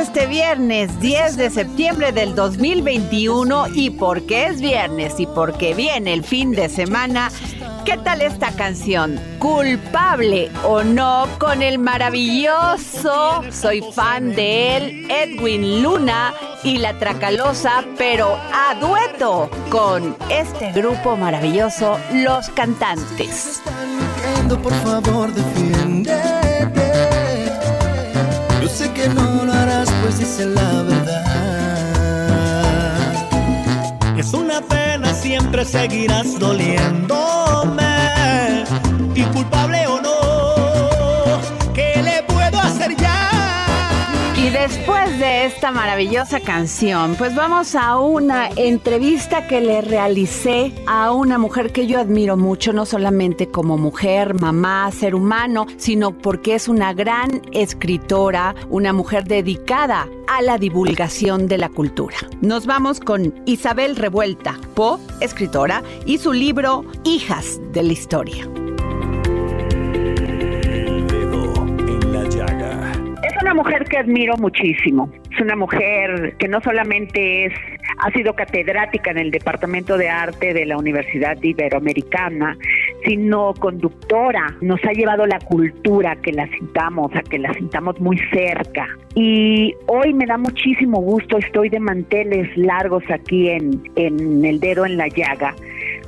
Este viernes 10 de septiembre del 2021 y porque es viernes y porque viene el fin de semana, ¿qué tal esta canción? Culpable o no con el maravilloso, soy fan de él, Edwin Luna y la Tracalosa, pero a dueto con este grupo maravilloso, Los Cantantes. Por favor, defiéndete. Yo sé que no lo harás, dice la verdad. Es una pena, siempre seguirás doliéndome. Y culpable Después de esta maravillosa canción, pues vamos a una entrevista que le realicé a una mujer que yo admiro mucho, no solamente como mujer, mamá, ser humano, sino porque es una gran escritora, una mujer dedicada a la divulgación de la cultura. Nos vamos con Isabel Revuelta, Po, escritora, y su libro Hijas de la Historia. Una mujer que admiro muchísimo. Es una mujer que no solamente es, ha sido catedrática en el Departamento de Arte de la Universidad Iberoamericana, sino conductora. Nos ha llevado la cultura que la sintamos, a que la sintamos muy cerca. Y hoy me da muchísimo gusto, estoy de manteles largos aquí en, en El Dedo en la Llaga,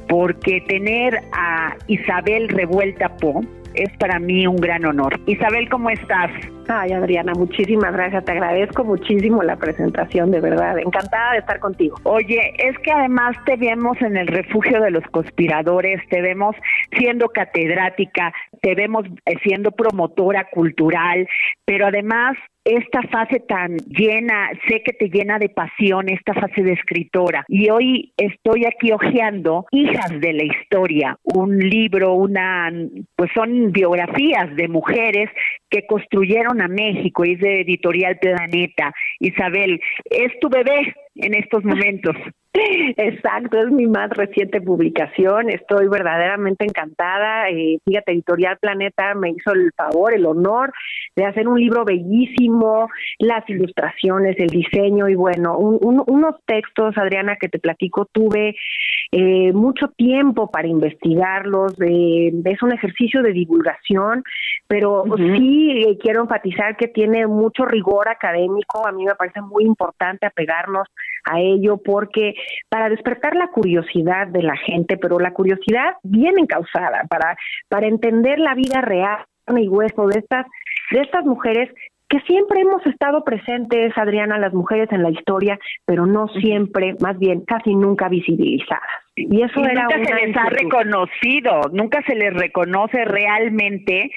porque tener a Isabel Revuelta Po, es para mí un gran honor. Isabel, ¿cómo estás? Ay, Adriana, muchísimas gracias. Te agradezco muchísimo la presentación, de verdad. Encantada de estar contigo. Oye, es que además te vemos en el refugio de los conspiradores, te vemos siendo catedrática, te vemos eh, siendo promotora cultural, pero además esta fase tan llena, sé que te llena de pasión, esta fase de escritora. Y hoy estoy aquí hojeando Hijas de la Historia, un libro, una, pues son biografías de mujeres que construyeron a México, y es de Editorial Planeta. Isabel, es tu bebé en estos momentos. Exacto, es mi más reciente publicación. Estoy verdaderamente encantada. Eh, fíjate, Editorial Planeta me hizo el favor, el honor de hacer un libro bellísimo, las ilustraciones, el diseño y bueno, un- un- unos textos, Adriana, que te platico, tuve eh, mucho tiempo para investigarlos. eh, es un ejercicio de divulgación, pero sí eh, quiero enfatizar que tiene mucho rigor académico. A mí me parece muy importante apegarnos a ello porque para despertar la curiosidad de la gente, pero la curiosidad bien encausada para para entender la vida real y hueso de estas de estas mujeres que siempre hemos estado presentes, Adriana, las mujeres en la historia, pero no siempre, más bien casi nunca visibilizadas. Y eso Y era nunca se les ha reconocido, nunca se les reconoce realmente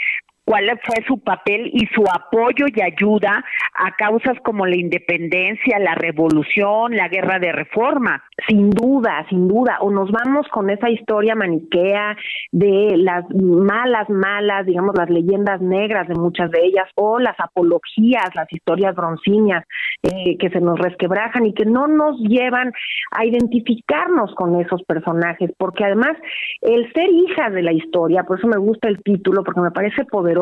cuál fue su papel y su apoyo y ayuda a causas como la independencia, la revolución, la guerra de reforma. Sin duda, sin duda. O nos vamos con esa historia maniquea de las malas, malas, digamos, las leyendas negras de muchas de ellas, o las apologías, las historias broncíneas eh, que se nos resquebrajan y que no nos llevan a identificarnos con esos personajes, porque además el ser hijas de la historia, por eso me gusta el título, porque me parece poderoso,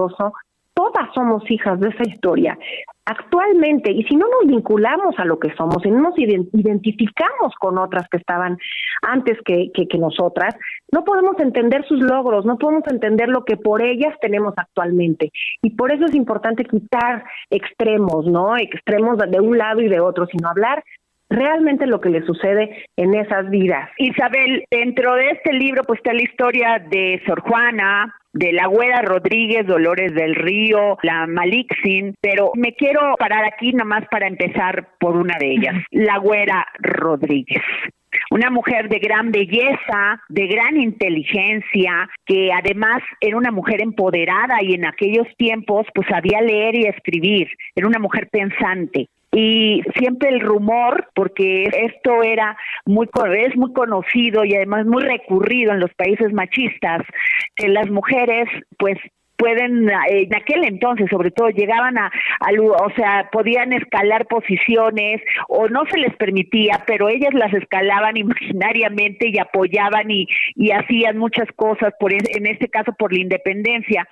todas somos hijas de esa historia. Actualmente, y si no nos vinculamos a lo que somos, y no nos identificamos con otras que estaban antes que, que, que, nosotras, no podemos entender sus logros, no podemos entender lo que por ellas tenemos actualmente. Y por eso es importante quitar extremos, ¿no? Extremos de un lado y de otro, sino hablar realmente lo que le sucede en esas vidas. Isabel, dentro de este libro pues está la historia de Sor Juana, de la Güera Rodríguez, Dolores del Río, la Malixin, pero me quiero parar aquí nomás para empezar por una de ellas, la Güera Rodríguez. Una mujer de gran belleza, de gran inteligencia, que además era una mujer empoderada y en aquellos tiempos pues sabía leer y escribir, era una mujer pensante y siempre el rumor, porque esto era muy es muy conocido y además muy recurrido en los países machistas, que las mujeres pues pueden en aquel entonces sobre todo llegaban a, o sea podían escalar posiciones o no se les permitía pero ellas las escalaban imaginariamente y apoyaban y, y hacían muchas cosas por en este caso por la independencia.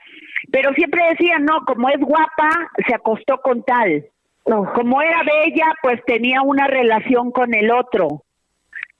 Pero siempre decían no como es guapa se acostó con tal como era bella, pues tenía una relación con el otro.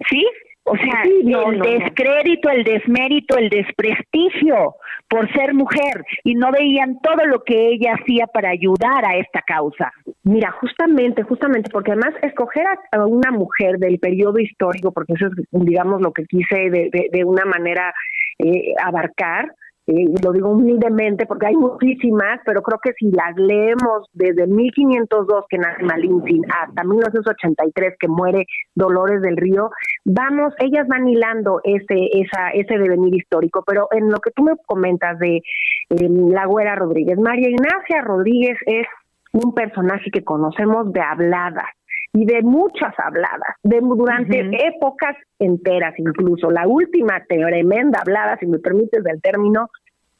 ¿Sí? O sea, el descrédito, el desmérito, el desprestigio por ser mujer y no veían todo lo que ella hacía para ayudar a esta causa. Mira, justamente, justamente, porque además escoger a, una mujer del periodo histórico, porque eso es, digamos, lo que quise de, de, una manera eh, abarcar, y lo digo humildemente porque hay muchísimas, pero creo que si las leemos desde 1502 que nace Malintzin hasta 1983 que muere Dolores del Río, vamos, ellas van hilando ese esa ese devenir histórico, pero en lo que tú me comentas de la Güera Rodríguez, María Ignacia Rodríguez es un personaje que conocemos de habladas y de muchas habladas, de durante épocas enteras incluso. La última tremenda hablada, si me permites el término,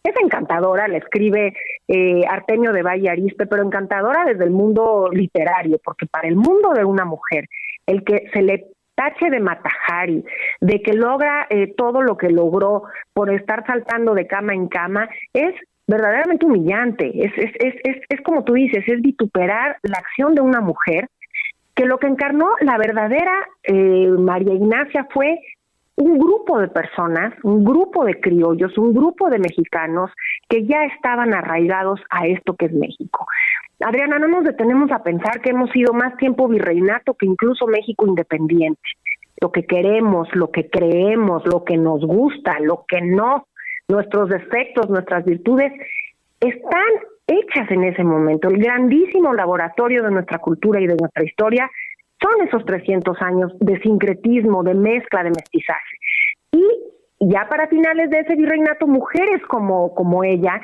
es encantadora, la escribe eh, Artemio de Valle Arispe, pero encantadora desde el mundo literario, porque para el mundo de una mujer, el que se le tache de Matajari, de que logra eh, todo lo que logró por estar saltando de cama en cama, es verdaderamente humillante. Es, es, es, es, es como tú dices, es vituperar la acción de una mujer que lo que encarnó la verdadera eh, María Ignacia fue un grupo de personas, un grupo de criollos, un grupo de mexicanos que ya estaban arraigados a esto que es México. Adriana, no nos detenemos a pensar que hemos sido más tiempo virreinato que incluso México independiente. Lo que queremos, lo que creemos, lo que nos gusta, lo que no, nuestros defectos, nuestras virtudes, están hechas en ese momento. El grandísimo laboratorio de nuestra cultura y de nuestra historia son esos 300 años de sincretismo, de mezcla, de mestizaje. Y ya para finales de ese virreinato, mujeres como, como ella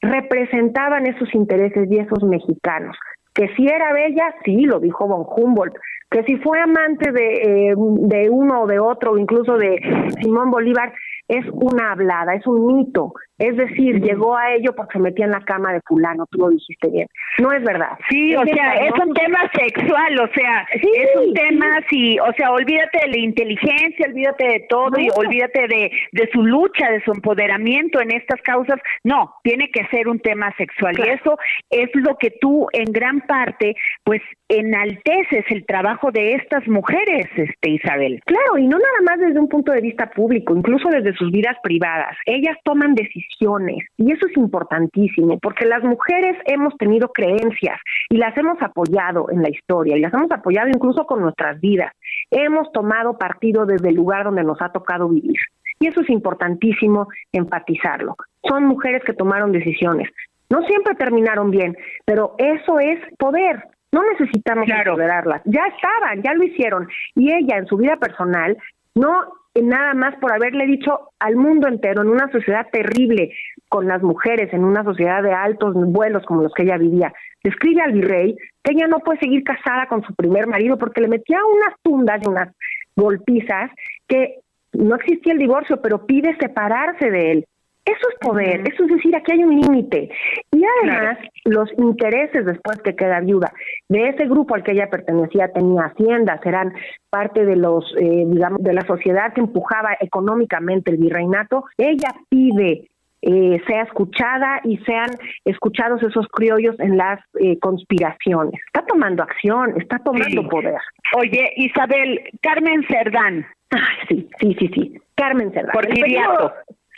representaban esos intereses y esos mexicanos. Que si era bella, sí, lo dijo von Humboldt. Que si fue amante de, eh, de uno o de otro, incluso de Simón Bolívar, es una hablada, es un mito. Es decir, llegó a ello porque se metía en la cama de fulano, tú lo dijiste bien. No es verdad. Sí, o sea, es un tema sexual, o sea, es un tema, sí, o sea, olvídate de la inteligencia, olvídate de todo y olvídate de, de su lucha, de su empoderamiento en estas causas. No, tiene que ser un tema sexual y eso es lo que tú en gran parte, pues, enalteces el trabajo de estas mujeres, este Isabel. Claro, y no nada más desde un punto de vista público, incluso desde sus vidas privadas. Ellas toman decisiones y eso es importantísimo, porque las mujeres hemos tenido creencias y las hemos apoyado en la historia y las hemos apoyado incluso con nuestras vidas. Hemos tomado partido desde el lugar donde nos ha tocado vivir. Y eso es importantísimo enfatizarlo. Son mujeres que tomaron decisiones. No siempre terminaron bien, pero eso es poder. No necesitamos claro. Ya estaban, ya lo hicieron. Y ella en su vida personal no nada más por haberle dicho al mundo entero, en una sociedad terrible con las mujeres, en una sociedad de altos vuelos como los que ella vivía, le escribe al virrey que ella no puede seguir casada con su primer marido porque le metía unas tundas y unas golpizas que no existía el divorcio, pero pide separarse de él. Eso es poder, eso es decir, aquí hay un límite. Y además, los intereses después que queda viuda de ese grupo al que ella pertenecía tenía haciendas, eran parte de los, eh, digamos, de la sociedad que empujaba económicamente el virreinato. Ella pide eh, sea escuchada y sean escuchados esos criollos en las eh, conspiraciones. Está tomando acción, está tomando poder. Oye, Isabel, Carmen Cerdán. sí, sí, sí, sí. Carmen Cerdán. Porfiriato.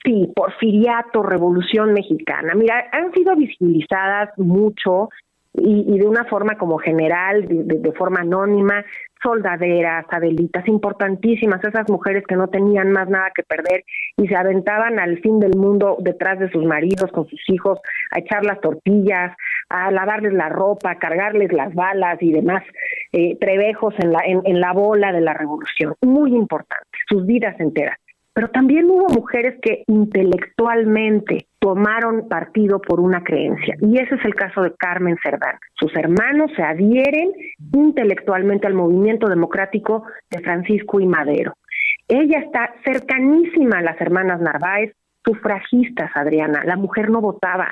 Sí, Porfiriato, Revolución Mexicana. Mira, han sido visibilizadas mucho y, de una forma como general, de, forma anónima, soldaderas, adelitas, importantísimas, esas mujeres que no tenían más nada que perder y se aventaban al fin del mundo detrás de sus maridos, con sus hijos, a echar las tortillas, a lavarles la ropa, a cargarles las balas y demás eh, trebejos en la, en la bola de la revolución. Muy importante, sus vidas enteras pero también hubo mujeres que intelectualmente tomaron partido por una creencia. Y ese es el caso de Carmen Cerdán. Sus hermanos se adhieren intelectualmente al movimiento democrático de Francisco y Madero. Ella está cercanísima a las hermanas Narváez, sufragistas, Adriana. La mujer no votaba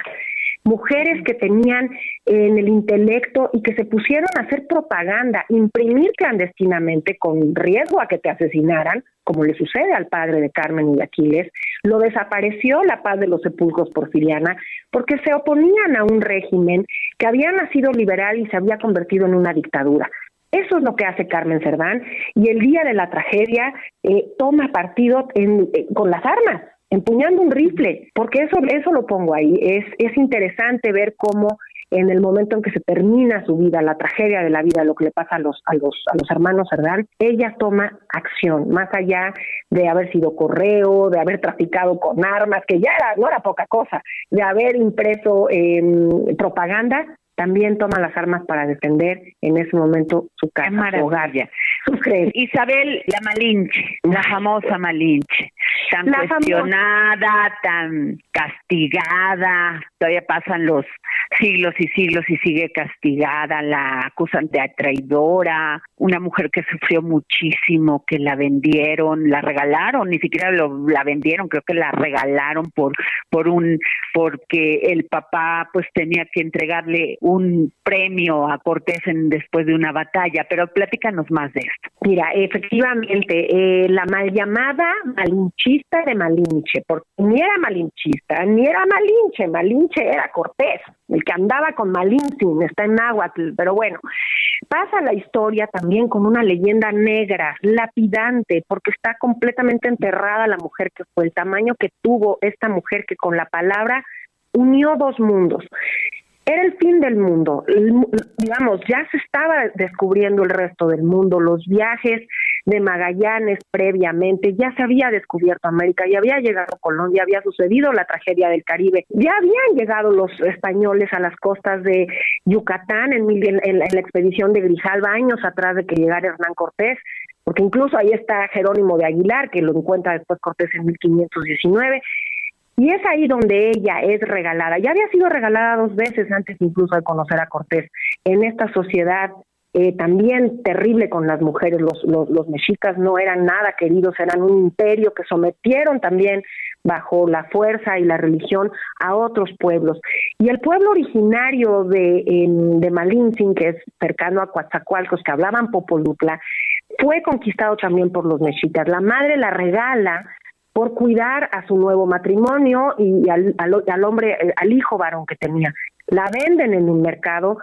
mujeres que tenían en el intelecto y que se pusieron a hacer propaganda, imprimir clandestinamente con riesgo a que te asesinaran, como le sucede al padre de Carmen y de Aquiles, lo desapareció la paz de los sepulcros porfiriana porque se oponían a un régimen que había nacido liberal y se había convertido en una dictadura. Eso es lo que hace Carmen Cerdán y el día de la tragedia eh, toma partido en, eh, con las armas empuñando un rifle, porque eso, eso lo pongo ahí. Es, es interesante ver cómo en el momento en que se termina su vida, la tragedia de la vida, lo que le pasa a los, a los, a los hermanos Cerdán, ella toma acción, más allá de haber sido correo, de haber traficado con armas, que ya era, no era poca cosa, de haber impreso eh, propaganda, también toma las armas para defender en ese momento su casa, su hogar, Isabel, la Malinche, la famosa Malinche, tan cuestionada, tan castigada, todavía pasan los siglos y siglos y sigue castigada, la acusan de traidora, una mujer que sufrió muchísimo, que la vendieron, la regalaron, ni siquiera lo, la vendieron, creo que la regalaron por por un porque el papá pues tenía que entregarle un premio a Cortés en, después de una batalla, pero platícanos más de esto. Mira, efectivamente, eh, la mal llamada malinchista de Malinche, porque ni era malinchista, ni era Malinche, Malinche era Cortés, el que andaba con Malintzin, está en náhuatl, pero bueno, pasa la historia también con una leyenda negra, lapidante, porque está completamente enterrada la mujer que fue, el tamaño que tuvo esta mujer que con la palabra unió dos mundos. Era el fin del mundo, digamos, ya se estaba descubriendo el resto del mundo, los viajes de Magallanes previamente, ya se había descubierto América, ya había llegado Colón, ya había sucedido la tragedia del Caribe, ya habían llegado los españoles a las costas de Yucatán en, en la expedición de Grijalva, años atrás de que llegara Hernán Cortés, porque incluso ahí está Jerónimo de Aguilar, que lo encuentra después Cortés en 1519, y es ahí donde ella es regalada. Ya había sido regalada dos veces antes incluso de conocer a Cortés. En esta sociedad eh, también terrible con las mujeres, los, los, mexicas no eran nada queridos, eran un imperio que sometieron también bajo la fuerza y la religión a otros pueblos. Y el pueblo originario de, de Malintzin, que es cercano a Coatzacoalcos, que hablaban Popolutla, fue conquistado también por los mexicas. La madre la regala por cuidar a su nuevo matrimonio y al, al, hombre, eh, al hijo varón que tenía. La venden en un mercado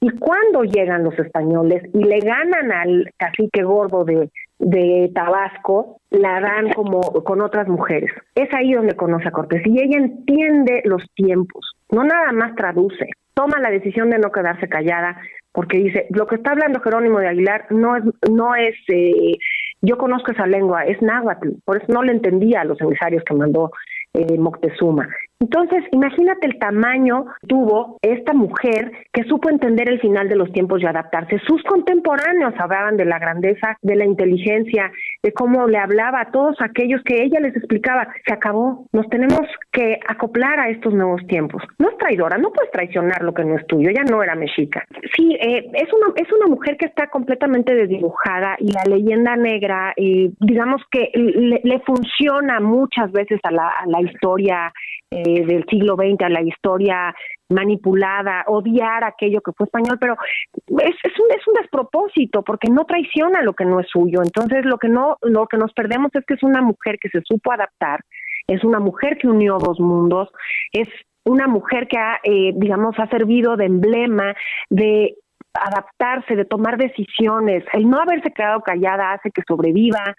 y cuando llegan los españoles y le ganan al cacique gordo de, de Tabasco, la dan como con otras mujeres. Es ahí donde conoce a Cortés y ella entiende los tiempos, no nada más traduce, toma la decisión de no quedarse callada porque dice, lo que está hablando Jerónimo de Aguilar no es, no es eh, yo conozco esa lengua, es náhuatl, por eso no le entendía a los emisarios que mandó eh, Moctezuma. Entonces, imagínate el tamaño tuvo esta mujer que supo entender el final de los tiempos y adaptarse. Sus contemporáneos hablaban de la grandeza, de la inteligencia, de cómo le hablaba a todos aquellos que ella les explicaba. Se acabó, nos tenemos que acoplar a estos nuevos tiempos. No es traidora, no puedes traicionar lo que no es tuyo, ella no era mexica. Sí, eh, es, una, es una mujer que está completamente desdibujada y la leyenda negra, eh, digamos que le, funciona muchas veces a la, a la historia eh, del siglo XX, a la historia manipulada, odiar aquello que fue español, pero es, es, un, es un despropósito porque no traiciona lo que no es suyo. Entonces lo que no, lo que nos perdemos es que es una mujer que se supo adaptar, es una mujer que unió dos mundos, es una mujer que ha, eh, digamos, ha servido de emblema de adaptarse, de tomar decisiones. El no haberse quedado callada hace que sobreviva,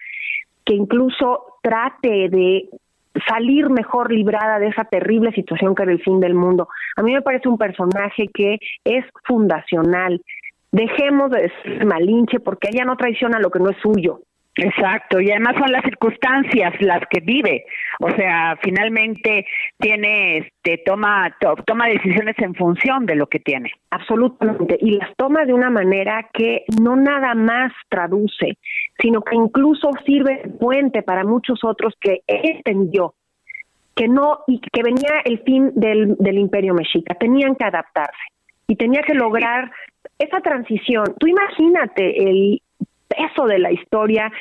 que incluso trate de salir mejor librada de esa terrible situación que era el fin del mundo. A mí me parece un personaje que es fundacional. Dejemos de ser malinche porque ella no traiciona lo que no es suyo. Exacto, y además son las circunstancias las que vive, o sea, finalmente tiene, este, toma, toma decisiones en función de lo que tiene. Absolutamente, y las toma de una manera que no nada más traduce, sino que incluso sirve de puente para muchos otros que entendió que no y que venía el fin del, del imperio mexica, tenían que adaptarse y tenía que lograr esa transición. Tú imagínate el peso de la historia,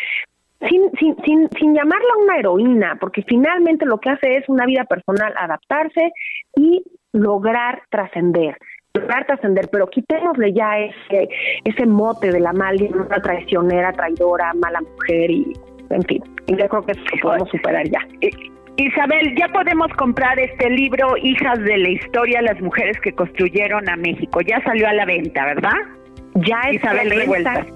sin, sin, sin, sin llamarla una heroína, porque finalmente lo que hace es una vida personal, adaptarse y lograr trascender lograr trascender, pero quitémosle ya ese, ese mote de la mal, una traicionera, traidora, mala mujer y en fin, yo creo que podemos superar ya. Isabel, ya podemos comprar este libro, Hijas de la Historia, las mujeres que construyeron a México. Ya salió a la venta, ¿verdad? Ya Isabel Revueltas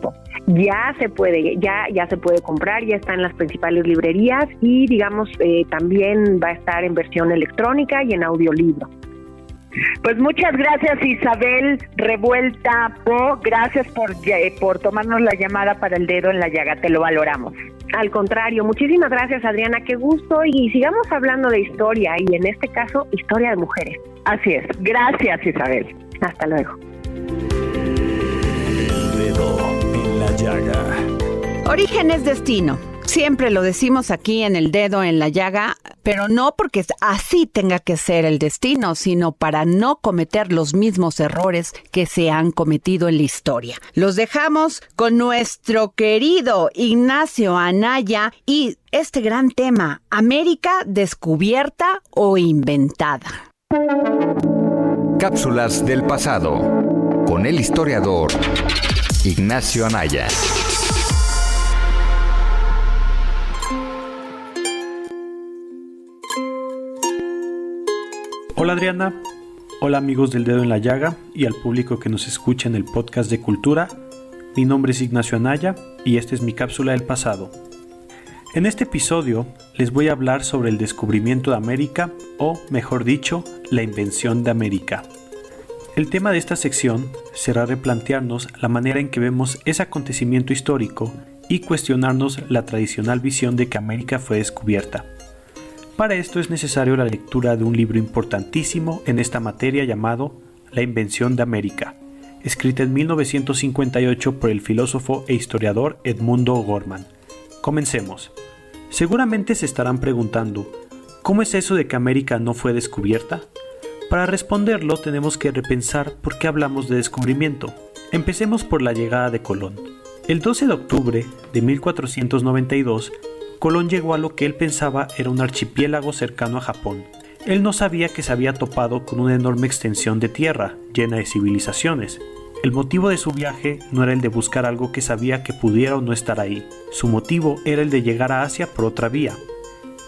ya se puede, ya, ya se puede comprar, ya está en las principales librerías y digamos eh, también va a estar en versión electrónica y en audiolibro. Pues muchas gracias Isabel Revuelta Po, gracias por, eh, por tomarnos la llamada para el dedo en la llaga, te lo valoramos. Al contrario, muchísimas gracias Adriana, qué gusto y sigamos hablando de historia y en este caso historia de mujeres. Así es, gracias Isabel. Hasta luego. Origen es destino. Siempre lo decimos aquí en el dedo en la llaga, pero no porque así tenga que ser el destino, sino para no cometer los mismos errores que se han cometido en la historia. Los dejamos con nuestro querido Ignacio Anaya y este gran tema, América descubierta o inventada. Cápsulas del pasado con el historiador Ignacio Anaya. Hola Adriana, hola amigos del dedo en la llaga y al público que nos escucha en el podcast de cultura. Mi nombre es Ignacio Anaya y esta es mi cápsula del pasado. En este episodio les voy a hablar sobre el descubrimiento de América o, mejor dicho, la invención de América. El tema de esta sección será replantearnos la manera en que vemos ese acontecimiento histórico y cuestionarnos la tradicional visión de que América fue descubierta. Para esto es necesario la lectura de un libro importantísimo en esta materia llamado La invención de América, escrita en 1958 por el filósofo e historiador Edmundo Gorman. Comencemos. Seguramente se estarán preguntando, ¿cómo es eso de que América no fue descubierta? Para responderlo tenemos que repensar por qué hablamos de descubrimiento. Empecemos por la llegada de Colón. El 12 de octubre de 1492, Colón llegó a lo que él pensaba era un archipiélago cercano a Japón. Él no sabía que se había topado con una enorme extensión de tierra, llena de civilizaciones. El motivo de su viaje no era el de buscar algo que sabía que pudiera o no estar ahí. Su motivo era el de llegar a Asia por otra vía,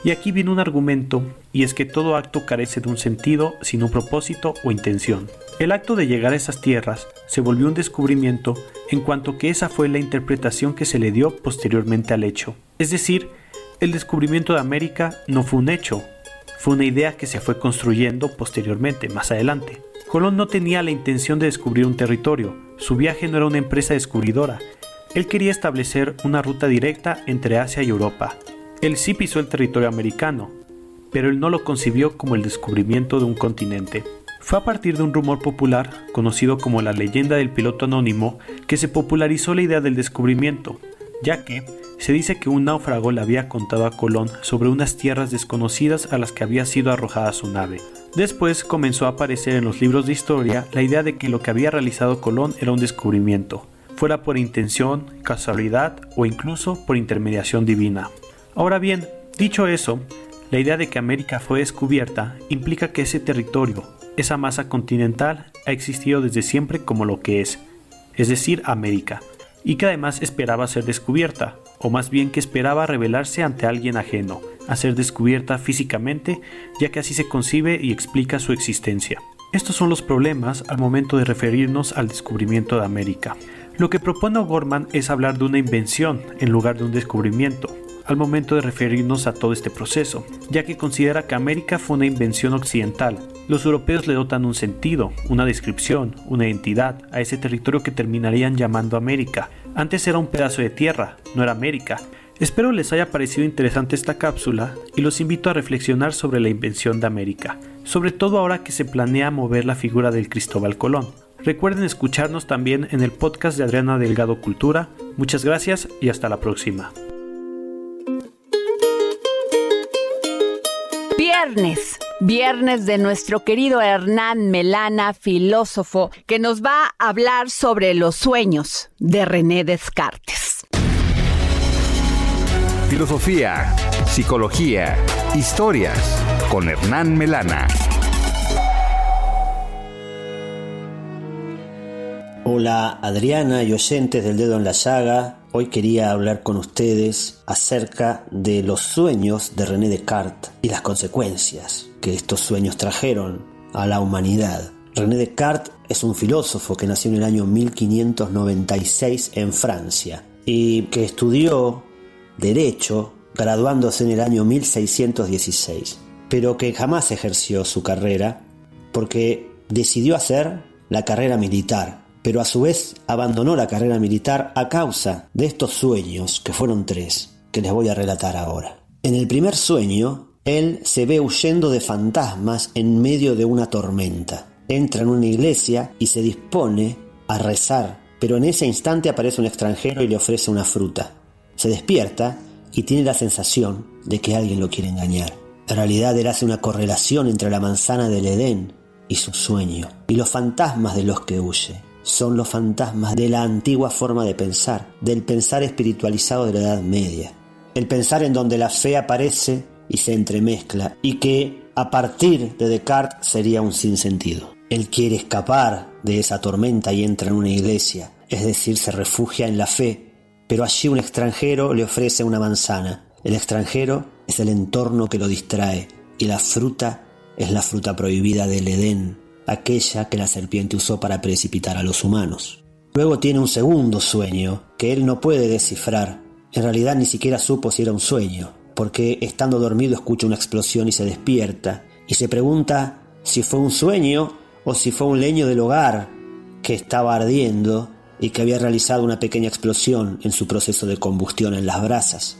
y aquí viene un argumento, y es que todo acto carece de un sentido sin un propósito o intención. El acto de llegar a esas tierras se volvió un descubrimiento en cuanto que esa fue la interpretación que se le dio posteriormente al hecho. Es decir, el descubrimiento de América no fue un hecho, fue una idea que se fue construyendo posteriormente, más adelante. Colón no tenía la intención de descubrir un territorio, su viaje no era una empresa descubridora, él quería establecer una ruta directa entre Asia y Europa, él sí pisó el territorio americano, pero él no lo concibió como el descubrimiento de un continente. Fue a partir de un rumor popular, conocido como la leyenda del piloto anónimo, que se popularizó la idea del descubrimiento, ya que se dice que un náufrago le había contado a Colón sobre unas tierras desconocidas a las que había sido arrojada su nave. Después comenzó a aparecer en los libros de historia la idea de que lo que había realizado Colón era un descubrimiento, fuera por intención, casualidad o incluso por intermediación divina. Ahora bien, dicho eso, la idea de que América fue descubierta implica que ese territorio, esa masa continental, ha existido desde siempre como lo que es, es decir, América, y que además esperaba ser descubierta, o más bien que esperaba revelarse ante alguien ajeno, a ser descubierta físicamente, ya que así se concibe y explica su existencia. Estos son los problemas al momento de referirnos al descubrimiento de América. Lo que propone O'Gorman es hablar de una invención en lugar de un descubrimiento, al momento de referirnos a todo este proceso, ya que considera que América fue una invención occidental. Los europeos le dotan un sentido, una descripción, una identidad a ese territorio que terminarían llamando América. Antes era un pedazo de tierra, no era América. Espero les haya parecido interesante esta cápsula y los invito a reflexionar sobre la invención de América, sobre todo ahora que se planea mover la figura del Cristóbal Colón. Recuerden escucharnos también en el podcast de Adriana Delgado Cultura. Muchas gracias y hasta la próxima. Viernes, viernes de nuestro querido Hernán Melana, filósofo, que nos va a hablar sobre los sueños de René Descartes. Filosofía, psicología, historias con Hernán Melana. Hola Adriana y oyentes del dedo en la llaga. Hoy quería hablar con ustedes acerca de los sueños de René Descartes y las consecuencias que estos sueños trajeron a la humanidad. René Descartes es un filósofo que nació en el año 1596 en Francia y que estudió Derecho graduándose en el año 1616, pero que jamás ejerció su carrera porque decidió hacer la carrera militar pero a su vez abandonó la carrera militar a causa de estos sueños, que fueron tres, que les voy a relatar ahora. En el primer sueño, él se ve huyendo de fantasmas en medio de una tormenta. Entra en una iglesia y se dispone a rezar, pero en ese instante aparece un extranjero y le ofrece una fruta. Se despierta y tiene la sensación de que alguien lo quiere engañar. En realidad él hace una correlación entre la manzana del Edén y su sueño, y los fantasmas de los que huye son los fantasmas de la antigua forma de pensar, del pensar espiritualizado de la Edad Media. El pensar en donde la fe aparece y se entremezcla y que a partir de Descartes sería un sinsentido. Él quiere escapar de esa tormenta y entra en una iglesia, es decir, se refugia en la fe, pero allí un extranjero le ofrece una manzana. El extranjero es el entorno que lo distrae y la fruta es la fruta prohibida del Edén, aquella que la serpiente usó para precipitar a los humanos. Luego tiene un segundo sueño que él no puede descifrar. En realidad ni siquiera supo si era un sueño, porque estando dormido escucha una explosión y se despierta, y se pregunta si fue un sueño o si fue un leño del hogar que estaba ardiendo y que había realizado una pequeña explosión en su proceso de combustión en las brasas.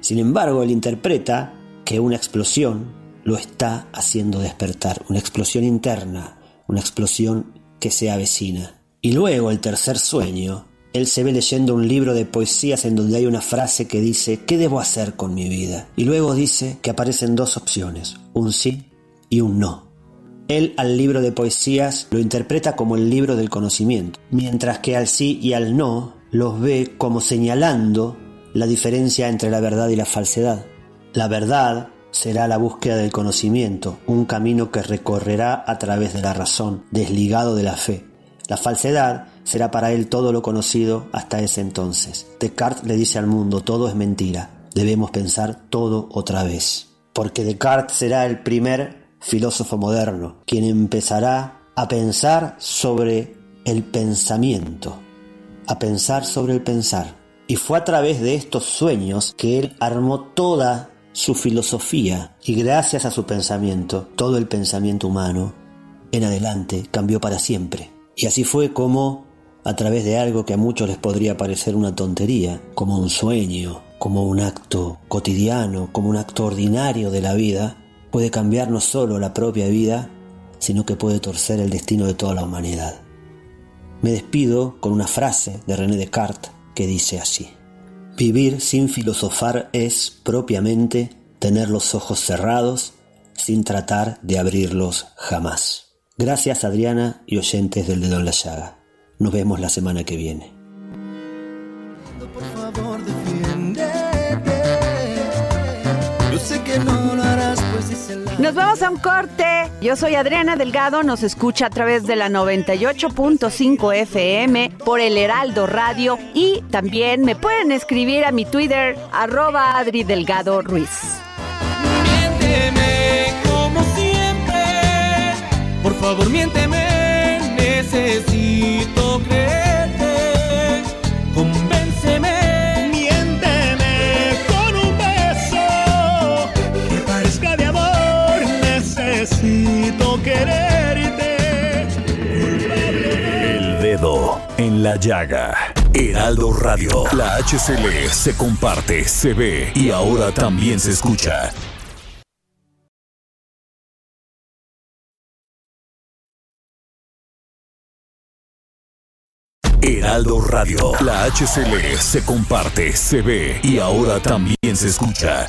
Sin embargo, él interpreta que una explosión lo está haciendo despertar, una explosión interna, una explosión que se avecina. Y luego el tercer sueño, él se ve leyendo un libro de poesías en donde hay una frase que dice, ¿qué debo hacer con mi vida? Y luego dice que aparecen dos opciones, un sí y un no. Él al libro de poesías lo interpreta como el libro del conocimiento, mientras que al sí y al no los ve como señalando la diferencia entre la verdad y la falsedad. La verdad será la búsqueda del conocimiento, un camino que recorrerá a través de la razón, desligado de la fe. La falsedad será para él todo lo conocido hasta ese entonces. Descartes le dice al mundo, todo es mentira, debemos pensar todo otra vez. Porque Descartes será el primer filósofo moderno, quien empezará a pensar sobre el pensamiento, a pensar sobre el pensar. Y fue a través de estos sueños que él armó toda su filosofía y gracias a su pensamiento, todo el pensamiento humano, en adelante cambió para siempre. Y así fue como, a través de algo que a muchos les podría parecer una tontería, como un sueño, como un acto cotidiano, como un acto ordinario de la vida, puede cambiar no solo la propia vida, sino que puede torcer el destino de toda la humanidad. Me despido con una frase de René Descartes que dice así. Vivir sin filosofar es, propiamente, tener los ojos cerrados sin tratar de abrirlos jamás. Gracias Adriana y oyentes del Dedo en la Llaga. Nos vemos la semana que viene. Nos vamos a un corte. Yo soy Adriana Delgado, nos escucha a través de la 98.5 FM por el Heraldo Radio y también me pueden escribir a mi Twitter arroba Adri Delgado Ruiz. Miénteme como siempre, por favor miénteme, necesito la llaga. Heraldo Radio. La HCL se comparte, se ve y ahora también se escucha. Heraldo Radio. La HCL se comparte, se ve y ahora también se escucha.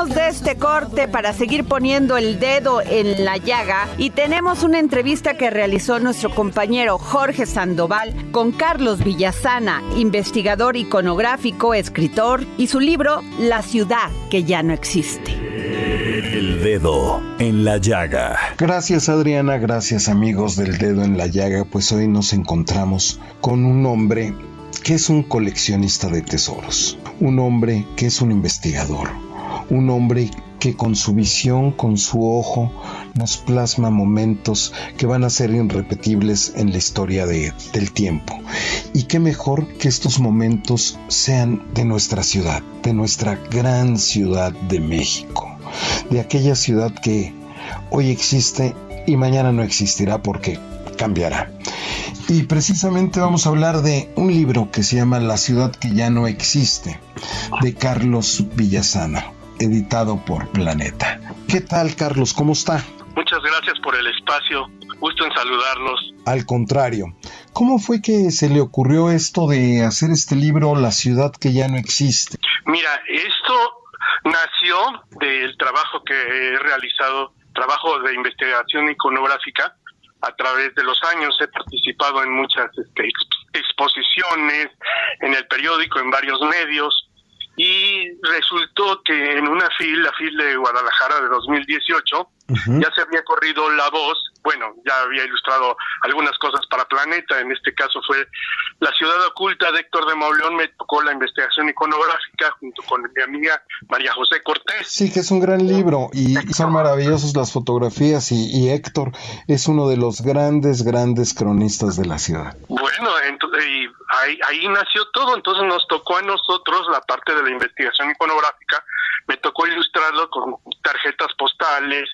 regresamos de este corte para seguir poniendo el dedo en la llaga y tenemos una entrevista que realizó nuestro compañero Jorge Sandoval con Carlos Villasana, investigador iconográfico, escritor, y su libro La ciudad que ya no existe. El dedo en la llaga. Gracias Adriana, gracias amigos del dedo en la llaga, pues hoy nos encontramos con un hombre que es un coleccionista de tesoros, un hombre que es un investigador, un hombre que con su visión, con su ojo, nos plasma momentos que van a ser irrepetibles en la historia de, del tiempo. Y qué mejor que estos momentos sean de nuestra ciudad, de nuestra gran ciudad de México, de aquella ciudad que hoy existe y mañana no existirá porque cambiará. Y precisamente vamos a hablar de un libro que se llama La ciudad que ya no existe, de Carlos Villasana, editado por Planeta. ¿Qué tal, Carlos? ¿Cómo está? Muchas gracias por el espacio. Gusto en saludarlos. Al contrario. ¿Cómo fue que se le ocurrió esto de hacer este libro, La ciudad que ya no existe? Mira, esto nació del trabajo que he realizado, trabajo de investigación iconográfica, a través de los años he participado en muchas este, exposiciones, en el periódico, en varios medios, y resultó que en una FIL, la FIL de Guadalajara de 2018, ya se había corrido la voz, bueno, ya había ilustrado algunas cosas para Planeta, en este caso fue La ciudad oculta de Héctor de Mauleón, me tocó la investigación iconográfica junto con mi amiga María José Cortés. Sí, que es un gran libro y, son maravillosos las fotografías y, Héctor es uno de los grandes, grandes cronistas de la ciudad. Bueno, entonces, ahí, ahí nació todo, entonces nos tocó a nosotros la parte de la investigación iconográfica, me tocó ilustrarlo con tarjetas postales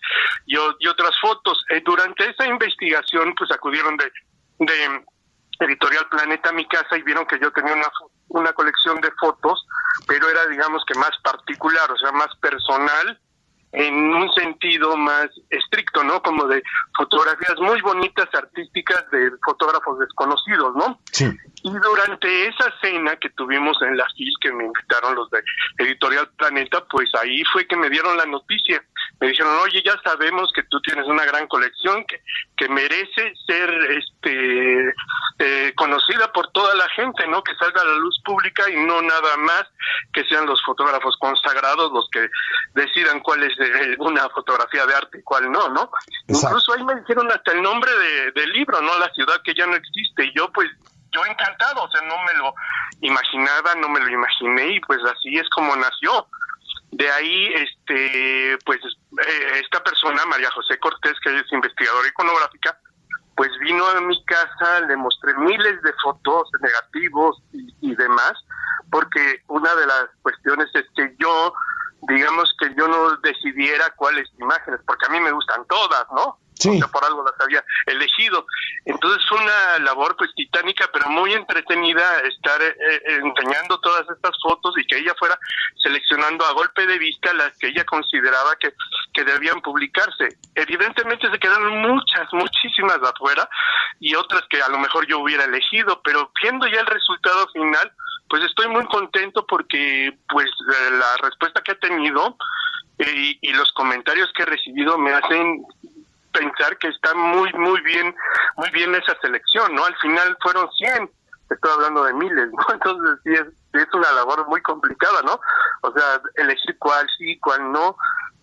y, otras fotos. Eh, durante esa investigación, pues acudieron de, de Editorial Planeta a mi casa y vieron que yo tenía una, una colección de fotos, pero era, digamos que más particular, o sea, más personal en un sentido más estricto, ¿no? Como de fotografías muy bonitas, artísticas de fotógrafos desconocidos, ¿no? Sí. Y durante esa cena que tuvimos en la FIL, que me invitaron los de Editorial Planeta, pues ahí fue que me dieron la noticia. Me dijeron, oye, ya sabemos que tú tienes una gran colección que, que merece ser este eh, conocida por toda la gente, ¿no? Que salga a la luz pública y no nada más que sean los fotógrafos consagrados los que decidan cuál es una fotografía de arte y cuál no, ¿no? Incluso ahí me dijeron hasta el nombre de, del libro, ¿no? La ciudad que ya no existe. Y yo, pues, yo encantado, o sea, no me lo imaginaba, no me lo imaginé y pues así es como nació. De ahí, este, pues, eh, esta persona, María José Cortés, que es investigadora iconográfica, pues vino a mi casa, le mostré miles de fotos negativos y, y demás, porque una de las cuestiones es que yo, digamos que yo no decidiera cuáles imágenes, porque a mí me gustan todas, ¿no? Por algo las había elegido. Entonces una labor pues titánica, pero muy entretenida estar eh, eh, enseñando todas estas fotos y que ella fuera seleccionando a golpe de vista las que ella consideraba que, que debían publicarse. Evidentemente se quedaron muchas, muchísimas afuera y otras que a lo mejor yo hubiera elegido, pero viendo ya el resultado final, pues estoy muy contento porque pues eh, la respuesta que ha tenido y, y los comentarios que he recibido me hacen pensar que está muy, muy bien, muy bien esa selección, ¿no? Al final fueron 100, estoy hablando de miles, ¿no? Entonces sí es, es una labor muy complicada, ¿no? O sea, elegir cuál sí, cuál no,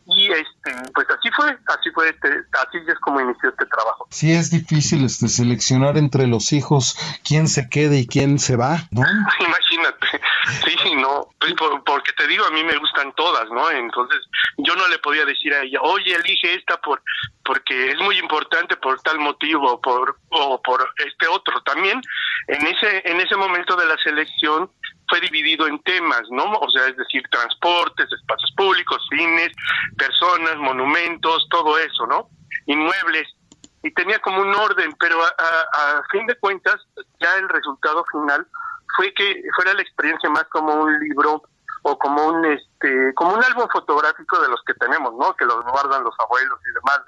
y este pues así fue así fue este así es como inició este trabajo. Sí es difícil este seleccionar entre los hijos quién se queda y quién se va no imagínate. Sí no. Pues por, porque te digo a mí me gustan todas no entonces yo no le podía decir a ella oye elige esta por porque es muy importante por tal motivo por o por este otro también en ese en ese momento de la selección fue dividido en temas, ¿no? O sea, es decir, transportes, espacios públicos, cines, personas, monumentos, todo eso, ¿no? Inmuebles. Y tenía como un orden, pero a, a, a fin de cuentas, ya el resultado final fue que fuera la experiencia más como un libro o como un este como un álbum fotográfico de los que tenemos, ¿no? Que los guardan los abuelos y demás,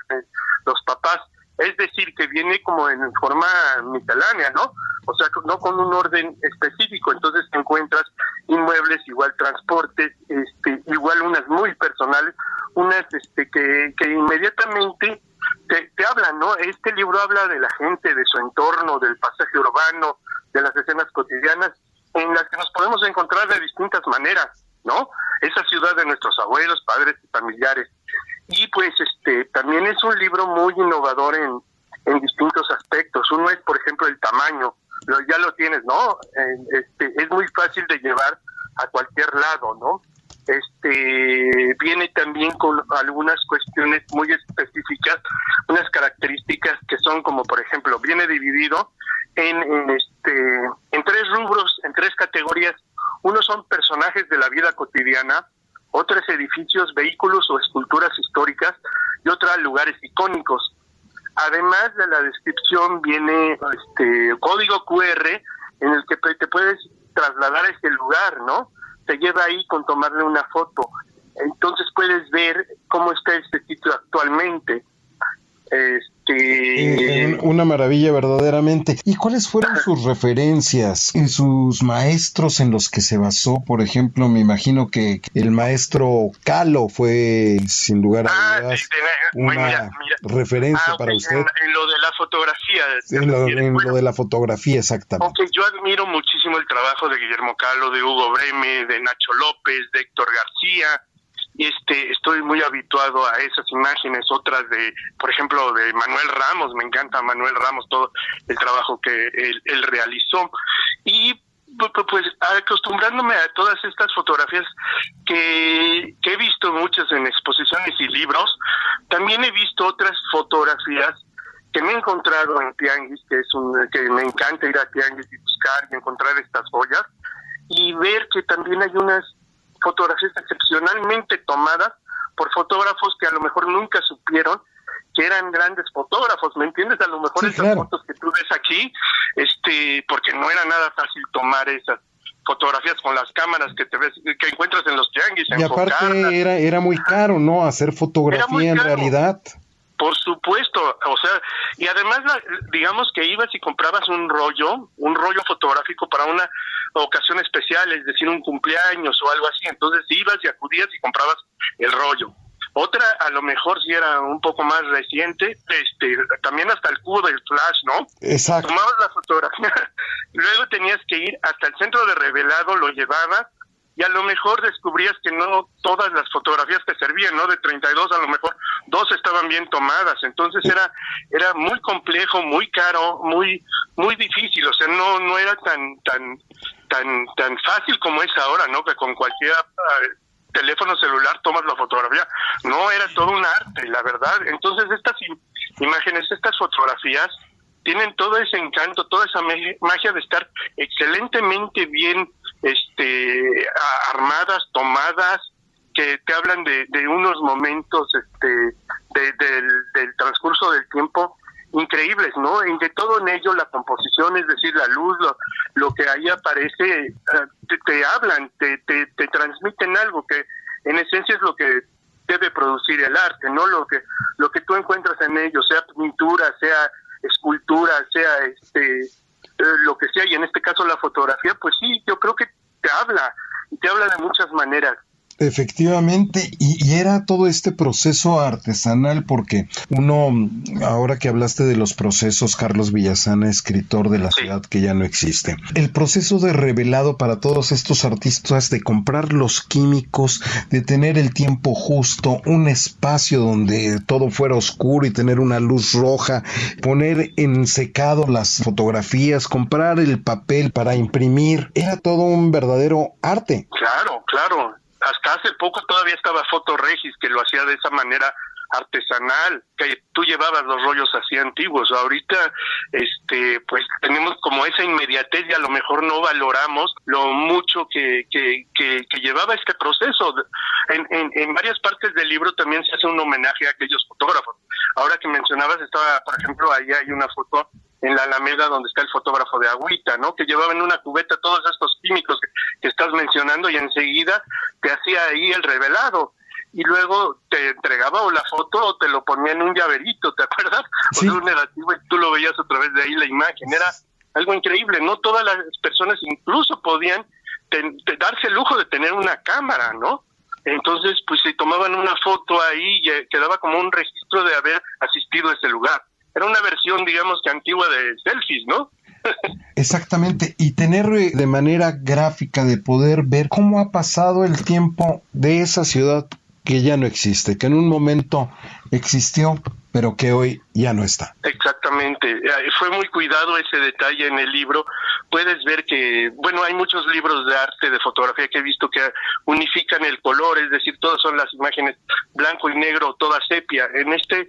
los papás. Es decir, que viene como en forma miscelánea, ¿no? O sea, no con un orden específico. Entonces te encuentras inmuebles, igual transportes, este, igual unas muy personales, unas este, que, que inmediatamente te, te hablan, ¿no? Este libro habla de la gente, de su entorno, del pasaje urbano, de las escenas cotidianas, en las que nos podemos encontrar de distintas maneras, ¿no? Esa ciudad de nuestros abuelos, padres y familiares. Y pues este también es un libro muy innovador en, en distintos aspectos. Uno es, por ejemplo, el tamaño. Lo, ya lo tienes, ¿no? Este, es muy fácil de llevar a cualquier lado, ¿no? Este viene también con algunas cuestiones muy específicas, unas características que son como, por ejemplo, viene dividido en, en este en tres rubros, en tres categorías. Uno son personajes de la vida cotidiana, otros edificios, vehículos o esculturas históricas y otros lugares icónicos. Además de la descripción viene este código QR en el que te puedes trasladar a ese lugar, ¿no? Te lleva ahí con tomarle una foto. Entonces puedes ver cómo está este sitio actualmente. Este... Una maravilla verdaderamente. ¿Y cuáles fueron sus referencias? En sus maestros en los que se basó, por ejemplo, me imagino que el maestro Calo fue sin lugar a dudas una mira, mira. referencia Ah, para usted. En, en lo de la fotografía. ¿te En lo, refieres? en Bueno, lo de la fotografía, exactamente. Aunque yo admiro muchísimo el trabajo de Guillermo Calo, de Hugo Breme, de Nacho López, de Héctor García. Este, estoy muy habituado a esas imágenes, otras de, por ejemplo, de Manuel Ramos, me encanta Manuel Ramos, todo el trabajo que él, él realizó. Y pu- pu- pues acostumbrándome a todas estas fotografías que, que he visto muchas en exposiciones y libros, también he visto otras fotografías que me he encontrado en Tianguis, que es un, que me encanta ir a Tianguis y buscar y encontrar estas joyas, y ver que también hay unas fotografías excepcionalmente tomadas por fotógrafos que a lo mejor nunca supieron que eran grandes fotógrafos, ¿me entiendes? A lo mejor Sí, esas claro. fotos que tú ves aquí, este, porque no era nada fácil tomar esas fotografías con las cámaras que te ves, que encuentras en los tianguis, Y aparte era, era muy caro, ¿no? Hacer fotografía en realidad. Por supuesto, o sea, y además la- digamos que ibas y comprabas un rollo, un rollo fotográfico para una ocasión especial, es decir, un cumpleaños o algo así, entonces ibas y acudías y comprabas el rollo. Otra, a lo mejor si era un poco más reciente, este, también hasta el cubo del flash, ¿no? Exacto. Tomabas la fotografía, luego tenías que ir hasta el centro de revelado, lo llevabas y a lo mejor descubrías que no todas las fotografías te servían, ¿no? De 32 a lo mejor dos estaban bien tomadas, entonces era era muy complejo, muy caro, muy muy difícil, o sea, no no era tan tan tan tan fácil como es ahora, ¿no? Que con cualquier ah, teléfono celular tomas la fotografía. No, era todo un arte, la verdad. Entonces estas im- imágenes, estas fotografías tienen todo ese encanto, toda esa magia de estar excelentemente bien este armadas, tomadas, que te hablan de, de unos momentos este del, del transcurso del tiempo increíbles, ¿no? En que todo en ello, la composición, es decir, la luz, lo, lo que ahí aparece, eh, te, hablan, te, te, te, transmiten algo que en esencia es lo que debe producir el arte, ¿no? Lo que, lo que tú encuentras en ello, sea pintura, sea escultura, sea este, eh, lo que sea, y en este caso la fotografía, pues sí, yo creo que te habla, y te habla de muchas maneras. Efectivamente, y, era todo este proceso artesanal porque uno, ahora que hablaste de los procesos, Carlos Villasana, escritor de la ciudad que ya no existe, el proceso de revelado para todos estos artistas de comprar los químicos, de tener el tiempo justo, un espacio donde todo fuera oscuro y tener una luz roja, poner en secado las fotografías, comprar el papel para imprimir, era todo un verdadero arte. Claro, claro hasta hace poco todavía estaba Fotoregis, que lo hacía de esa manera artesanal, que tú llevabas los rollos así antiguos. Ahorita, este, pues tenemos como esa inmediatez y a lo mejor no valoramos lo mucho que, que, que, llevaba este proceso. En, en, en, varias partes del libro también se hace un homenaje a aquellos fotógrafos. Ahora que mencionabas, estaba, por ejemplo, ahí hay una foto en la Alameda donde está el fotógrafo de Agüita, ¿no? Que llevaba en una cubeta todos estos químicos que, estás mencionando y enseguida te hacía ahí el revelado y luego te entregaba o la foto o te lo ponía en un llaverito, ¿te acuerdas? O un negativo y tú lo veías a través de ahí la imagen. Era algo increíble. No todas las personas incluso podían darse el lujo de tener una cámara, ¿no? Entonces, pues se tomaban una foto ahí y eh, quedaba como un registro de haber asistido a ese lugar era una versión, digamos que antigua de selfies, ¿no? Exactamente, y tener eh, de manera gráfica de poder ver cómo ha pasado el tiempo de esa ciudad que ya no existe, que en un momento existió, pero que hoy ya no está. Exactamente, fue muy cuidado ese detalle en el libro. Puedes ver que, bueno, hay muchos libros de arte, de fotografía que he visto que unifican el color, es decir, todas son las imágenes blanco y negro, toda sepia. En este,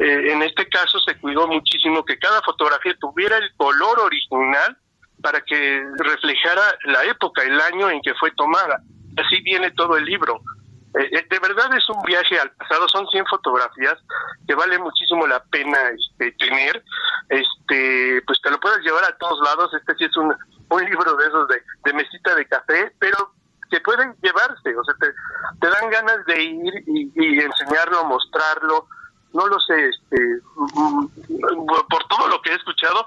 eh, en este caso se cuidó muchísimo que cada fotografía tuviera el color original para que reflejara la época, el año en que fue tomada. Así viene todo el libro. Eh, eh, de verdad es un viaje al pasado, son 100 fotografías que vale muchísimo la pena este, tener. Este, pues te lo puedes llevar a todos lados. Este sí es un, un libro de esos de, mesita de café, pero que pueden llevarse, o sea, te, te dan ganas de ir y enseñarlo, mostrarlo, no lo sé, este, mm, por todo lo que he escuchado,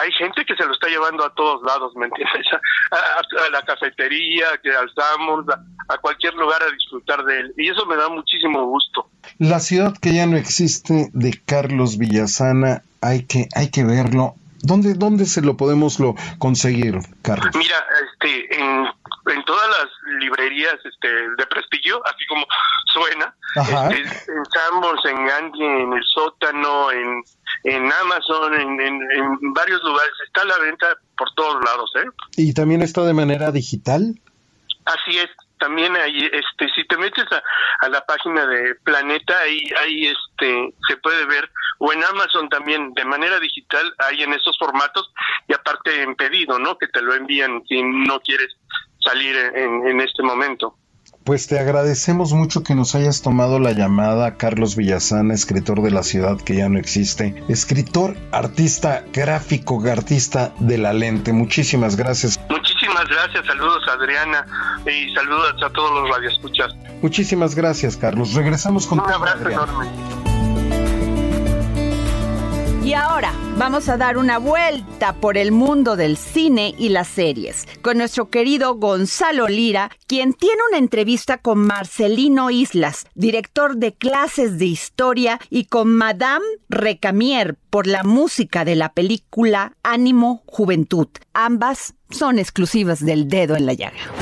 hay gente que se lo está llevando a todos lados, ¿me entiendes? A, la cafetería, que alzamos, a, a, cualquier lugar a disfrutar de él. Y eso me da muchísimo gusto. La ciudad que ya no existe de Carlos Villasana, hay que, hay que verlo. ¿Dónde, ¿Dónde se lo podemos lo conseguir, Carlos? Mira, este, en, en todas las librerías este, de prestigio, así como suena, este, en Sambors, en Gandhi, en el sótano, en, en Amazon, en, en, varios lugares, está a la venta por todos lados. ¿eh? ¿Y también está de manera digital? Así es, también ahí, este, si te metes a, a, la página de Planeta, ahí, ahí este, se puede ver, o en Amazon también, de manera digital, ahí en esos formatos, y aparte en pedido, ¿no? Que te lo envían si no quieres salir en, en este momento. Pues te agradecemos mucho que nos hayas tomado la llamada, Carlos Villazana, escritor de la ciudad que ya no existe, escritor, artista gráfico, artista de la lente. Muchísimas gracias. Muchísimas gracias, saludos Adriana y saludos a todos los radioescuchas. Muchísimas gracias, Carlos. Regresamos con un abrazo enorme. Y ahora vamos a dar una vuelta por el mundo del cine y las series con nuestro querido Gonzalo Lira, quien tiene una entrevista con Marcelino Islas, director de clases de historia, y con Madame Recamier por la música de la película Ánimo Juventud. Ambas son exclusivas del dedo en la llaga.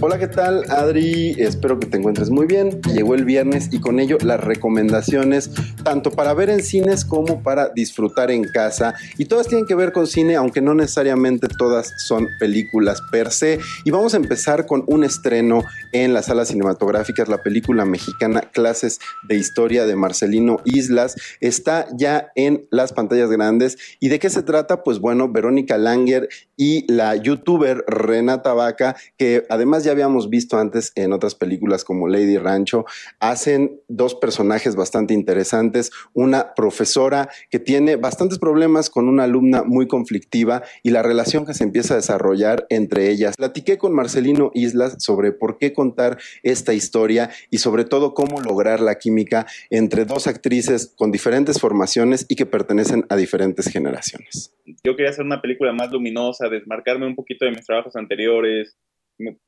Hola, ¿qué tal? Adri, espero que te encuentres muy bien. Llegó el viernes y con ello las recomendaciones tanto para ver en cines como para disfrutar en casa. Y todas tienen que ver con cine, aunque no necesariamente todas son películas per se. Y vamos a empezar con un estreno en las salas cinematográficas, la película mexicana Clases de Historia de Marcelino Islas. Está ya en las pantallas grandes. ¿Y de qué se trata? Pues bueno, Verónica Langer y la youtuber Renata Vaca, que además ya habíamos visto antes en otras películas como Lady Rancho, hacen dos personajes bastante interesantes. Una profesora que tiene bastantes problemas con una alumna muy conflictiva y la relación que se empieza a desarrollar entre ellas. Platiqué con Marcelino Islas sobre por qué contar esta historia y sobre todo cómo lograr la química entre dos actrices con diferentes formaciones y que pertenecen a diferentes generaciones. Yo quería hacer una película más luminosa, desmarcarme un poquito de mis trabajos anteriores.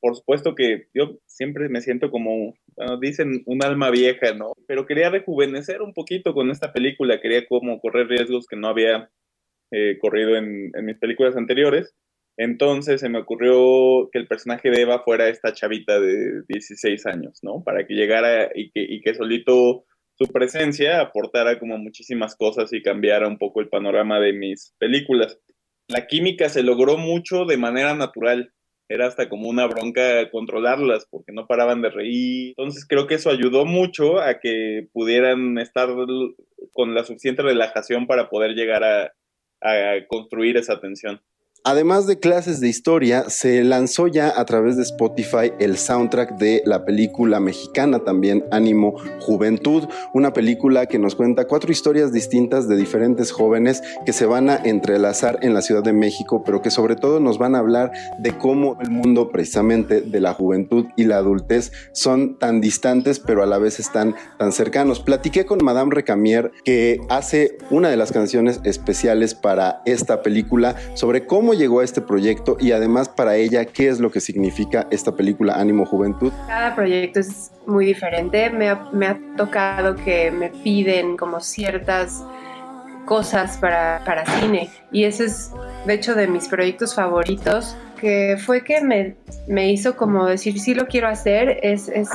Por supuesto que yo siempre me siento como, dicen, un alma vieja, ¿no? Pero quería rejuvenecer un poquito con esta película, quería como correr riesgos que no había eh, corrido en, mis películas anteriores. Entonces se me ocurrió que el personaje de Eva fuera esta chavita de 16 años, ¿no? Para que llegara y que, y que solito su presencia aportara como muchísimas cosas y cambiara un poco el panorama de mis películas la química se logró mucho de manera natural. Era hasta como una bronca controlarlas porque no paraban de reír. Entonces creo que eso ayudó mucho a que pudieran estar con la suficiente relajación para poder llegar a, a construir esa tensión. Además de clases de historia, se lanzó ya a través de Spotify el soundtrack de la película mexicana también Ánimo Juventud, una película que nos cuenta cuatro historias distintas de diferentes jóvenes que se van a entrelazar en la Ciudad de México, pero que sobre todo nos van a hablar de cómo el mundo precisamente de la juventud y la adultez son tan distantes, pero a la vez están tan cercanos. Platiqué con Madame Recamier, que hace una de las canciones especiales para esta película sobre cómo llegó a este proyecto y además para ella, ¿qué es lo que significa esta película Ánimo Juventud? Cada proyecto es muy diferente. Me ha, me ha tocado que me piden como ciertas cosas para, para cine y ese es de hecho de mis proyectos favoritos que fue que me, me hizo como decir sí lo quiero hacer es, es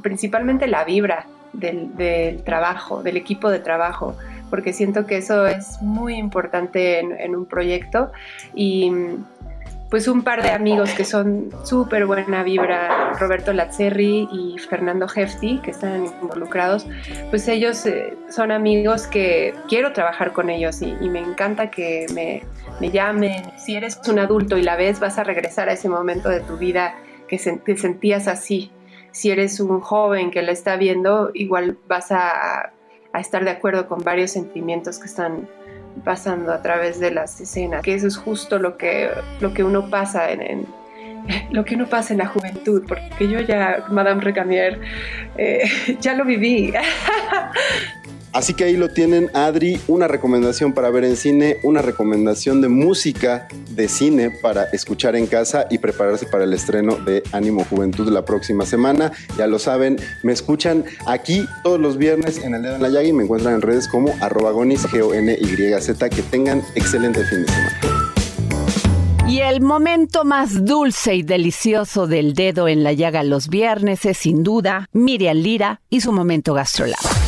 principalmente la vibra del, del trabajo, del equipo de trabajo porque siento que eso es muy importante en, un proyecto y pues un par de amigos que son súper buena vibra, Roberto Lazzerri y Fernando Hefti, que están involucrados, pues ellos eh, son amigos que quiero trabajar con ellos y, me encanta que me, me, llamen. Si eres un adulto y la ves, vas a regresar a ese momento de tu vida que te sentías así. Si eres un joven que la está viendo, igual vas a a estar de acuerdo con varios sentimientos que están pasando a través de las escenas, que eso es justo lo que, lo que uno pasa en, lo que uno pasa en la juventud, porque yo ya, Madame Recamier, eh, ya lo viví. Así que ahí lo tienen, Adri, una recomendación para ver en cine, una recomendación de música de cine para escuchar en casa y prepararse para el estreno de Ánimo Juventud la próxima semana. Ya lo saben, me escuchan aquí todos los viernes en el dedo en la llaga y me encuentran en redes como arroba gonis, G-O-N-Y-Z. Que tengan excelente fin de semana. Y el momento más dulce y delicioso del dedo en la llaga los viernes es sin duda Miriam Lira y su momento gastrolab.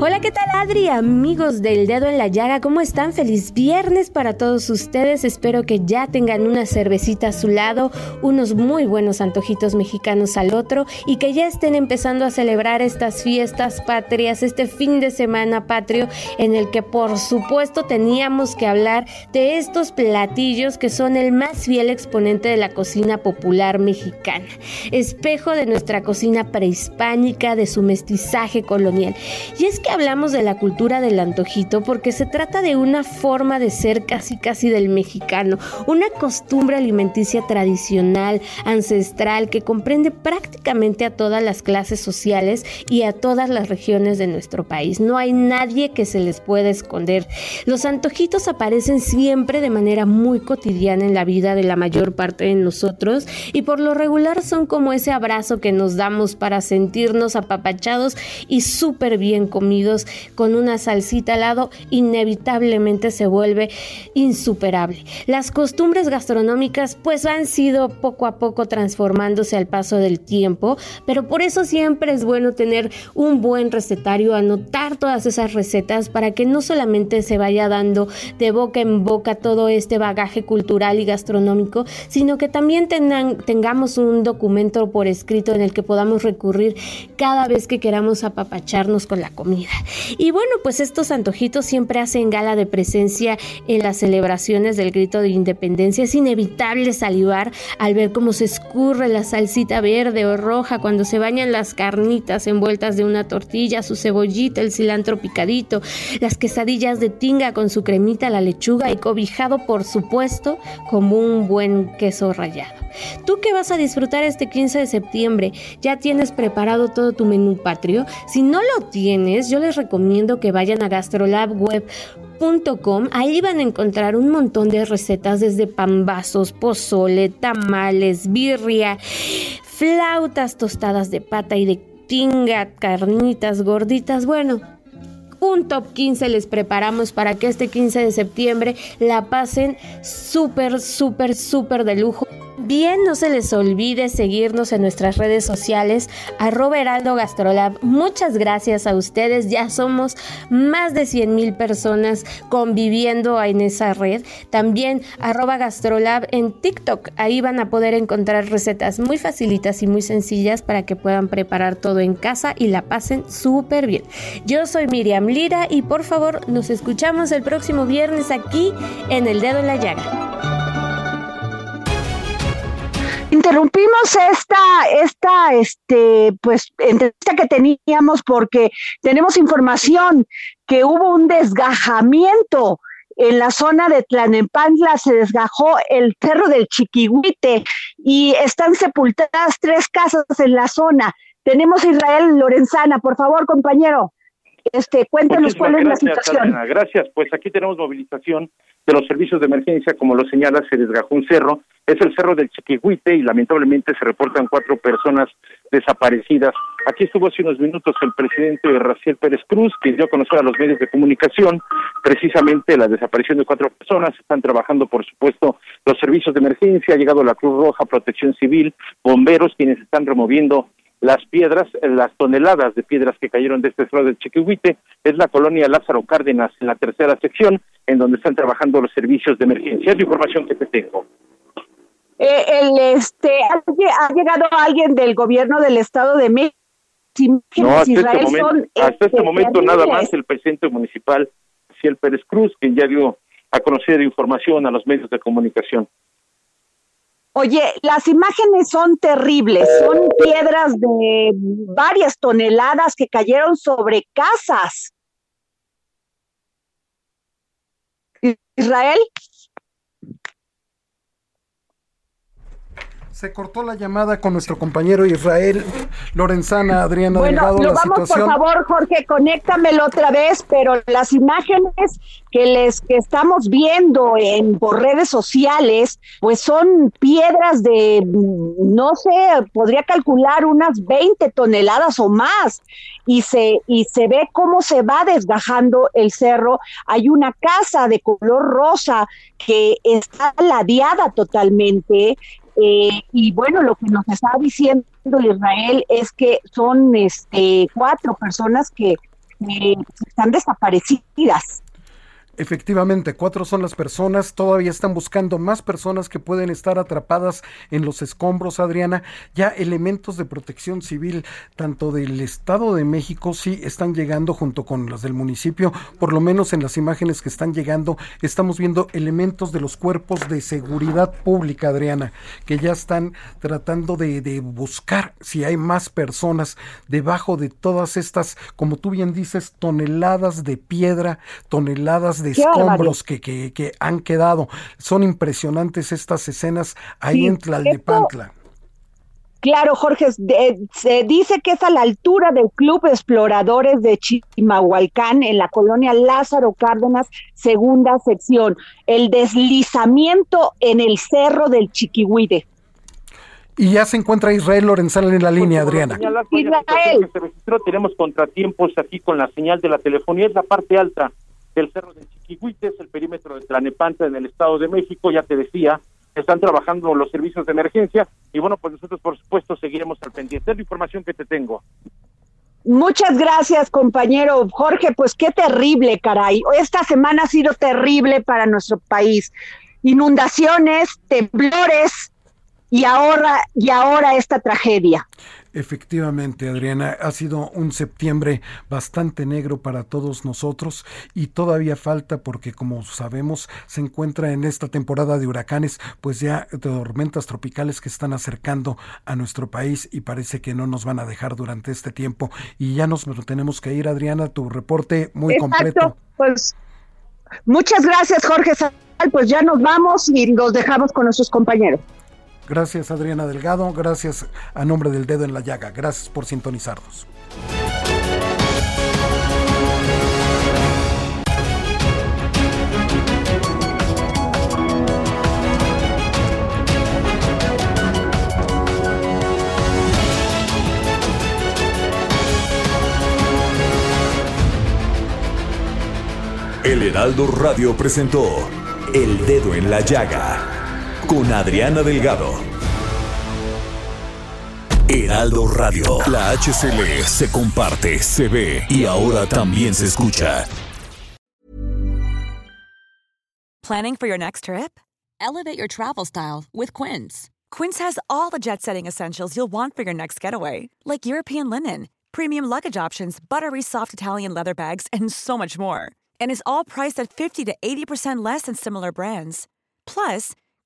Hola, ¿qué tal Adri? Amigos del dedo en la llaga, ¿cómo están? Feliz viernes para todos ustedes. Espero que ya tengan una cervecita a su lado, unos muy buenos antojitos mexicanos al otro y que ya estén empezando a celebrar estas fiestas patrias, este fin de semana patrio en el que por supuesto teníamos que hablar de estos platillos que son el más fiel exponente de la cocina popular mexicana, espejo de nuestra cocina prehispánica, de su mestizaje colonial. Y es que hablamos de la cultura del antojito porque se trata de una forma de ser casi casi del mexicano, una costumbre alimenticia tradicional, ancestral, que comprende prácticamente a todas las clases sociales y a todas las regiones de nuestro país. No hay nadie que se les pueda esconder. Los antojitos aparecen siempre de manera muy cotidiana en la vida de la mayor parte de nosotros y por lo regular son como ese abrazo que nos damos para sentirnos apapachados y súper bien comidos con una salsita al lado, inevitablemente se vuelve insuperable. Las costumbres gastronómicas pues han sido poco a poco transformándose al paso del tiempo, pero por eso siempre es bueno tener un buen recetario, anotar todas esas recetas para que no solamente se vaya dando de boca en boca todo este bagaje cultural y gastronómico, sino que también tengamos un documento por escrito en el que podamos recurrir cada vez que queramos apapacharnos con la comida. Y bueno, pues estos antojitos siempre hacen gala de presencia en las celebraciones del grito de independencia. Es inevitable salivar al ver cómo se escurre la salsita verde o roja cuando se bañan las carnitas envueltas de una tortilla, su cebollita, el cilantro picadito, las quesadillas de tinga con su cremita, la lechuga y cobijado, por supuesto, como un buen queso rallado. ¿Tú qué vas a disfrutar este 15 de septiembre? ¿Ya tienes preparado todo tu menú patrio? Si no lo tienes, yo les recomiendo que vayan a gastrolabweb.com. Ahí van a encontrar un montón de recetas desde pambazos, pozole, tamales, birria, flautas tostadas de pata y de tinga, carnitas gorditas. Bueno, un top 15 les preparamos para que este 15 de septiembre la pasen súper, súper, súper de lujo. Bien, no se les olvide seguirnos en nuestras redes sociales, arroba Heraldo Gastrolab. Muchas gracias a ustedes, ya somos más de 100 mil personas conviviendo en esa red. También Gastrolab en TikTok, ahí van a poder encontrar recetas muy facilitas y muy sencillas para que puedan preparar todo en casa y la pasen súper bien. Yo soy Miriam Lira y por favor nos escuchamos el próximo viernes aquí en El Dedo en la Llaga. Interrumpimos esta, esta, este, pues, entrevista que teníamos porque tenemos información que hubo un desgajamiento en la zona de Tlanepantla se desgajó el cerro del Chiquihuite y están sepultadas tres casas en la zona. Tenemos a Israel Lorenzana, por favor, compañero. Este, cuéntanos cuál es la situación. Gracias, pues aquí tenemos movilización de los servicios de emergencia, como lo señala, se desgajó un cerro, es el cerro del Chiquihuite y lamentablemente se reportan cuatro personas desaparecidas. Aquí estuvo hace unos minutos el presidente Raciel Pérez Cruz, que dio a conocer a los medios de comunicación precisamente la desaparición de cuatro personas. Están trabajando, por supuesto, los servicios de emergencia, ha llegado la Cruz Roja, Protección Civil, bomberos, quienes están removiendo las piedras, las toneladas de piedras que cayeron de este cerro del Chiquihuite, es la colonia Lázaro Cárdenas en la tercera sección, en donde están trabajando los servicios de emergencia. Es la información que te tengo. Eh, el, este, ¿Ha llegado alguien del gobierno del Estado de México? No, hasta este momento, hasta este momento nada más el presidente municipal, Ciel Pérez Cruz, quien ya dio a conocer información a los medios de comunicación. Oye, las imágenes son terribles, son piedras de varias toneladas que cayeron sobre casas. Israel. Se cortó la llamada con nuestro compañero Israel Lorenzana, Adriana bueno, Delgado. vamos, por favor, Jorge, conéctamelo otra vez, pero las imágenes que les que estamos viendo en por redes sociales, pues son piedras de, no sé, podría calcular unas 20 toneladas o más, y se, y se ve cómo se va desgajando el cerro. Hay una casa de color rosa que está ladeada totalmente eh, y bueno, lo que nos está diciendo Israel es que son este, cuatro personas que están desaparecidas. Efectivamente, cuatro son las personas, todavía están buscando más personas que pueden estar atrapadas en los escombros, Adriana. Ya elementos de protección civil, tanto del Estado de México, sí están llegando junto con las del municipio, por lo menos en las imágenes que están llegando, estamos viendo elementos de los cuerpos de seguridad pública, Adriana, que ya están tratando de, de buscar si hay más personas debajo de todas estas, como tú bien dices, toneladas de piedra, toneladas de escombros que, que, que, han quedado. Son impresionantes estas escenas ahí en Tlalnepantla. Claro, Jorge, se dice que es a la altura del Club Exploradores de Chimahualcán, en la colonia Lázaro Cárdenas, segunda sección. El deslizamiento en el cerro del Chiquihuide. Y ya se encuentra Israel Lorenzana en la línea, Adriana. Israel. tenemos contratiempos aquí con la señal de la telefonía, es la parte alta del cerro de Chiquihuites, el perímetro de Tlanepantla en el Estado de México, ya te decía, están trabajando los servicios de emergencia y bueno, pues nosotros por supuesto seguiremos al pendiente. Es la información que te tengo. Muchas gracias, compañero Jorge. Pues qué terrible, caray. Esta semana ha sido terrible para nuestro país. Inundaciones, temblores y ahora y ahora esta tragedia. Efectivamente, Adriana, ha sido un septiembre bastante negro para todos nosotros y todavía falta porque como sabemos se encuentra en esta temporada de huracanes, pues ya tormentas tropicales que están acercando a nuestro país y parece que no nos van a dejar durante este tiempo y ya nos tenemos que ir, Adriana, tu reporte muy completo. Pues muchas gracias, Jorge. Pues ya nos vamos y los dejamos con nuestros compañeros. Gracias Adriana Delgado, gracias a nombre del dedo en la llaga, gracias por sintonizarnos. El Heraldo Radio presentó El Dedo en la Llaga con Adriana Delgado. Heraldo Radio, la HCL se comparte, se ve y ahora también se escucha. Planning for your next trip? Elevate your travel style with Quince. Quince has all the jet setting essentials you'll want for your next getaway, like European linen, premium luggage options, buttery soft Italian leather bags, and so much more. And is all priced at 50 to 80% less than similar brands. Plus,